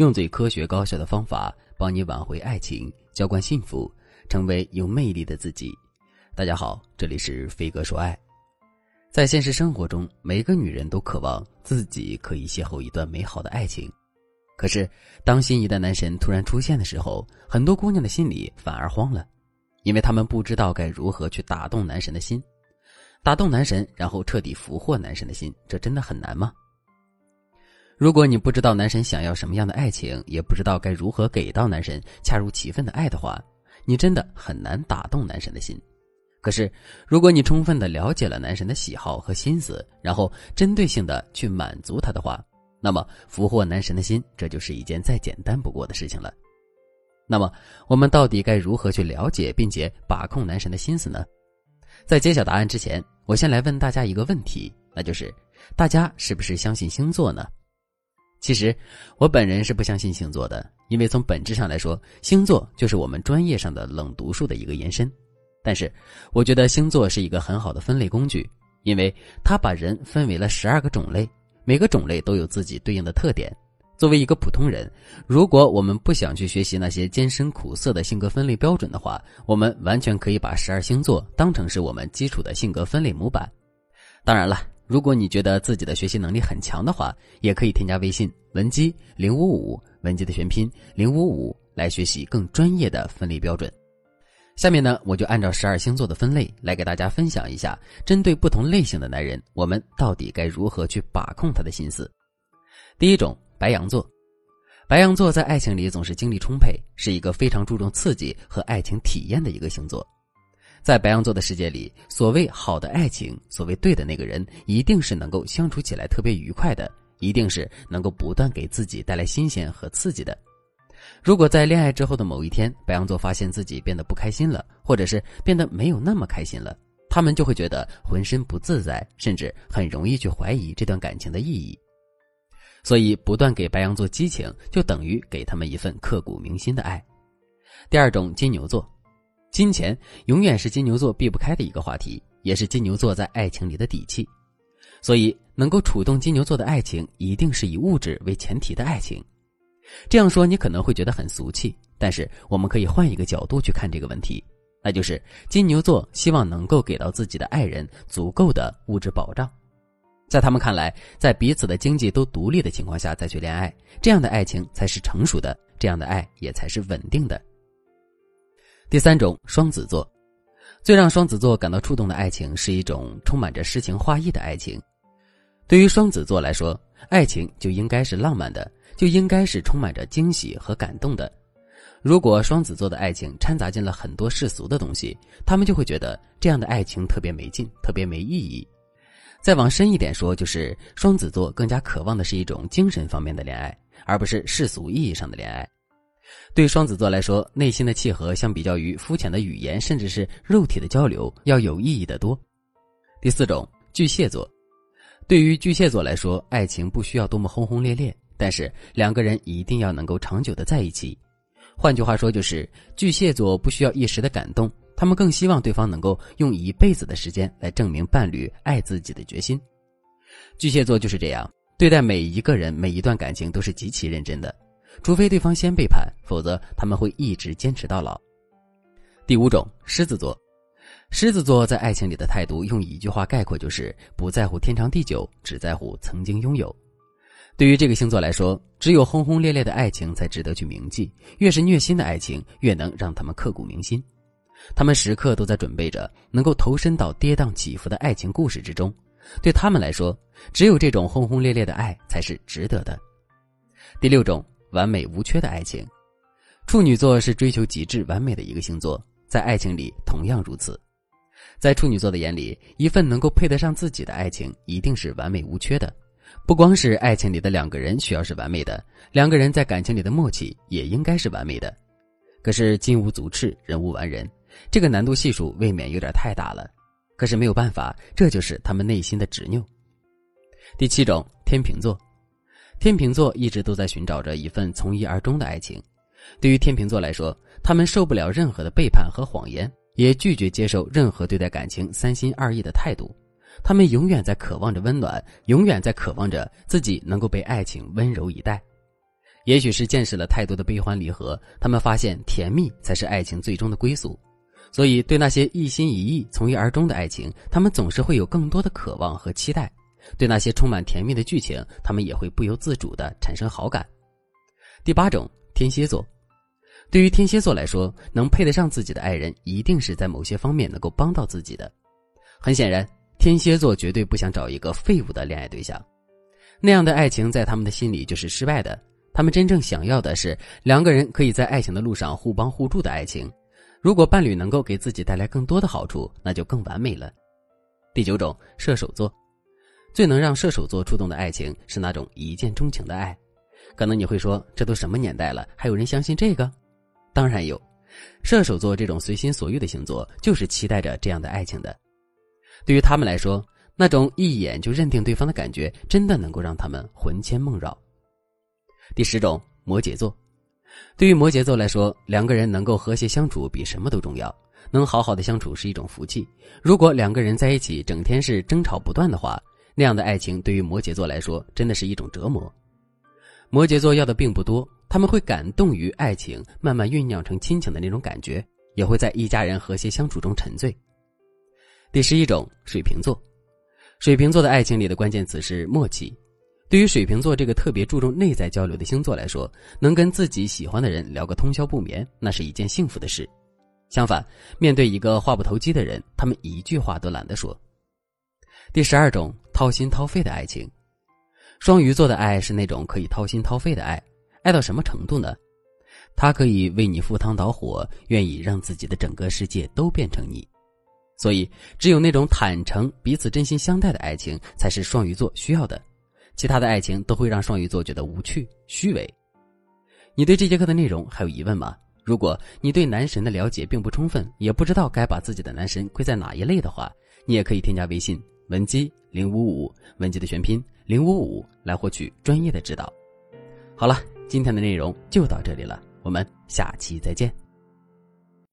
用最科学高效的方法帮你挽回爱情，浇灌幸福，成为有魅力的自己。大家好，这里是飞哥说爱。在现实生活中，每个女人都渴望自己可以邂逅一段美好的爱情。可是，当心仪的男神突然出现的时候，很多姑娘的心里反而慌了，因为她们不知道该如何去打动男神的心。打动男神，然后彻底俘获男神的心，这真的很难吗？如果你不知道男神想要什么样的爱情，也不知道该如何给到男神恰如其分的爱的话，你真的很难打动男神的心。可是，如果你充分的了解了男神的喜好和心思，然后针对性的去满足他的话，那么俘获男神的心，这就是一件再简单不过的事情了。那么，我们到底该如何去了解并且把控男神的心思呢？在揭晓答案之前，我先来问大家一个问题，那就是：大家是不是相信星座呢？其实，我本人是不相信星座的，因为从本质上来说，星座就是我们专业上的冷读术的一个延伸。但是，我觉得星座是一个很好的分类工具，因为它把人分为了十二个种类，每个种类都有自己对应的特点。作为一个普通人，如果我们不想去学习那些艰深苦涩的性格分类标准的话，我们完全可以把十二星座当成是我们基础的性格分类模板。当然了。如果你觉得自己的学习能力很强的话，也可以添加微信文姬零五五，文姬的全拼零五五来学习更专业的分类标准。下面呢，我就按照十二星座的分类来给大家分享一下，针对不同类型的男人，我们到底该如何去把控他的心思。第一种，白羊座，白羊座在爱情里总是精力充沛，是一个非常注重刺激和爱情体验的一个星座。在白羊座的世界里，所谓好的爱情，所谓对的那个人，一定是能够相处起来特别愉快的，一定是能够不断给自己带来新鲜和刺激的。如果在恋爱之后的某一天，白羊座发现自己变得不开心了，或者是变得没有那么开心了，他们就会觉得浑身不自在，甚至很容易去怀疑这段感情的意义。所以，不断给白羊座激情，就等于给他们一份刻骨铭心的爱。第二种，金牛座。金钱永远是金牛座避不开的一个话题，也是金牛座在爱情里的底气。所以，能够触动金牛座的爱情，一定是以物质为前提的爱情。这样说你可能会觉得很俗气，但是我们可以换一个角度去看这个问题，那就是金牛座希望能够给到自己的爱人足够的物质保障。在他们看来，在彼此的经济都独立的情况下再去恋爱，这样的爱情才是成熟的，这样的爱也才是稳定的。第三种，双子座，最让双子座感到触动的爱情是一种充满着诗情画意的爱情。对于双子座来说，爱情就应该是浪漫的，就应该是充满着惊喜和感动的。如果双子座的爱情掺杂进了很多世俗的东西，他们就会觉得这样的爱情特别没劲，特别没意义。再往深一点说，就是双子座更加渴望的是一种精神方面的恋爱，而不是世俗意义上的恋爱。对双子座来说，内心的契合相比较于肤浅的语言，甚至是肉体的交流，要有意义的多。第四种，巨蟹座，对于巨蟹座来说，爱情不需要多么轰轰烈烈，但是两个人一定要能够长久的在一起。换句话说，就是巨蟹座不需要一时的感动，他们更希望对方能够用一辈子的时间来证明伴侣爱自己的决心。巨蟹座就是这样，对待每一个人、每一段感情都是极其认真的。除非对方先背叛，否则他们会一直坚持到老。第五种，狮子座，狮子座在爱情里的态度，用一句话概括就是不在乎天长地久，只在乎曾经拥有。对于这个星座来说，只有轰轰烈烈的爱情才值得去铭记，越是虐心的爱情，越能让他们刻骨铭心。他们时刻都在准备着，能够投身到跌宕起伏的爱情故事之中。对他们来说，只有这种轰轰烈烈的爱才是值得的。第六种。完美无缺的爱情，处女座是追求极致完美的一个星座，在爱情里同样如此。在处女座的眼里，一份能够配得上自己的爱情一定是完美无缺的。不光是爱情里的两个人需要是完美的，两个人在感情里的默契也应该是完美的。可是金无足赤，人无完人，这个难度系数未免有点太大了。可是没有办法，这就是他们内心的执拗。第七种，天秤座。天秤座一直都在寻找着一份从一而终的爱情。对于天秤座来说，他们受不了任何的背叛和谎言，也拒绝接受任何对待感情三心二意的态度。他们永远在渴望着温暖，永远在渴望着自己能够被爱情温柔以待。也许是见识了太多的悲欢离合，他们发现甜蜜才是爱情最终的归宿。所以，对那些一心一意、从一而终的爱情，他们总是会有更多的渴望和期待；对那些充满甜蜜的剧情，他们也会不由自主的产生好感。第八种，天蝎座。对于天蝎座来说，能配得上自己的爱人，一定是在某些方面能够帮到自己的。很显然，天蝎座绝对不想找一个废物的恋爱对象，那样的爱情在他们的心里就是失败的。他们真正想要的是两个人可以在爱情的路上互帮互助的爱情。如果伴侣能够给自己带来更多的好处，那就更完美了。第九种，射手座，最能让射手座触动的爱情是那种一见钟情的爱。可能你会说，这都什么年代了，还有人相信这个？当然有，射手座这种随心所欲的星座，就是期待着这样的爱情的。对于他们来说，那种一眼就认定对方的感觉，真的能够让他们魂牵梦绕。第十种，摩羯座。对于摩羯座来说，两个人能够和谐相处比什么都重要。能好好的相处是一种福气。如果两个人在一起整天是争吵不断的话，那样的爱情对于摩羯座来说真的是一种折磨。摩羯座要的并不多，他们会感动于爱情慢慢酝酿成亲情的那种感觉，也会在一家人和谐相处中沉醉。第十一种，水瓶座。水瓶座的爱情里的关键词是默契。对于水瓶座这个特别注重内在交流的星座来说，能跟自己喜欢的人聊个通宵不眠，那是一件幸福的事。相反，面对一个话不投机的人，他们一句话都懒得说。第十二种，掏心掏肺的爱情。双鱼座的爱是那种可以掏心掏肺的爱，爱到什么程度呢？他可以为你赴汤蹈火，愿意让自己的整个世界都变成你。所以，只有那种坦诚、彼此真心相待的爱情，才是双鱼座需要的。其他的爱情都会让双鱼座觉得无趣、虚伪。你对这节课的内容还有疑问吗？如果你对男神的了解并不充分，也不知道该把自己的男神归在哪一类的话，你也可以添加微信文姬零五五，文姬的全拼零五五，来获取专业的指导。好了，今天的内容就到这里了，我们下期再见。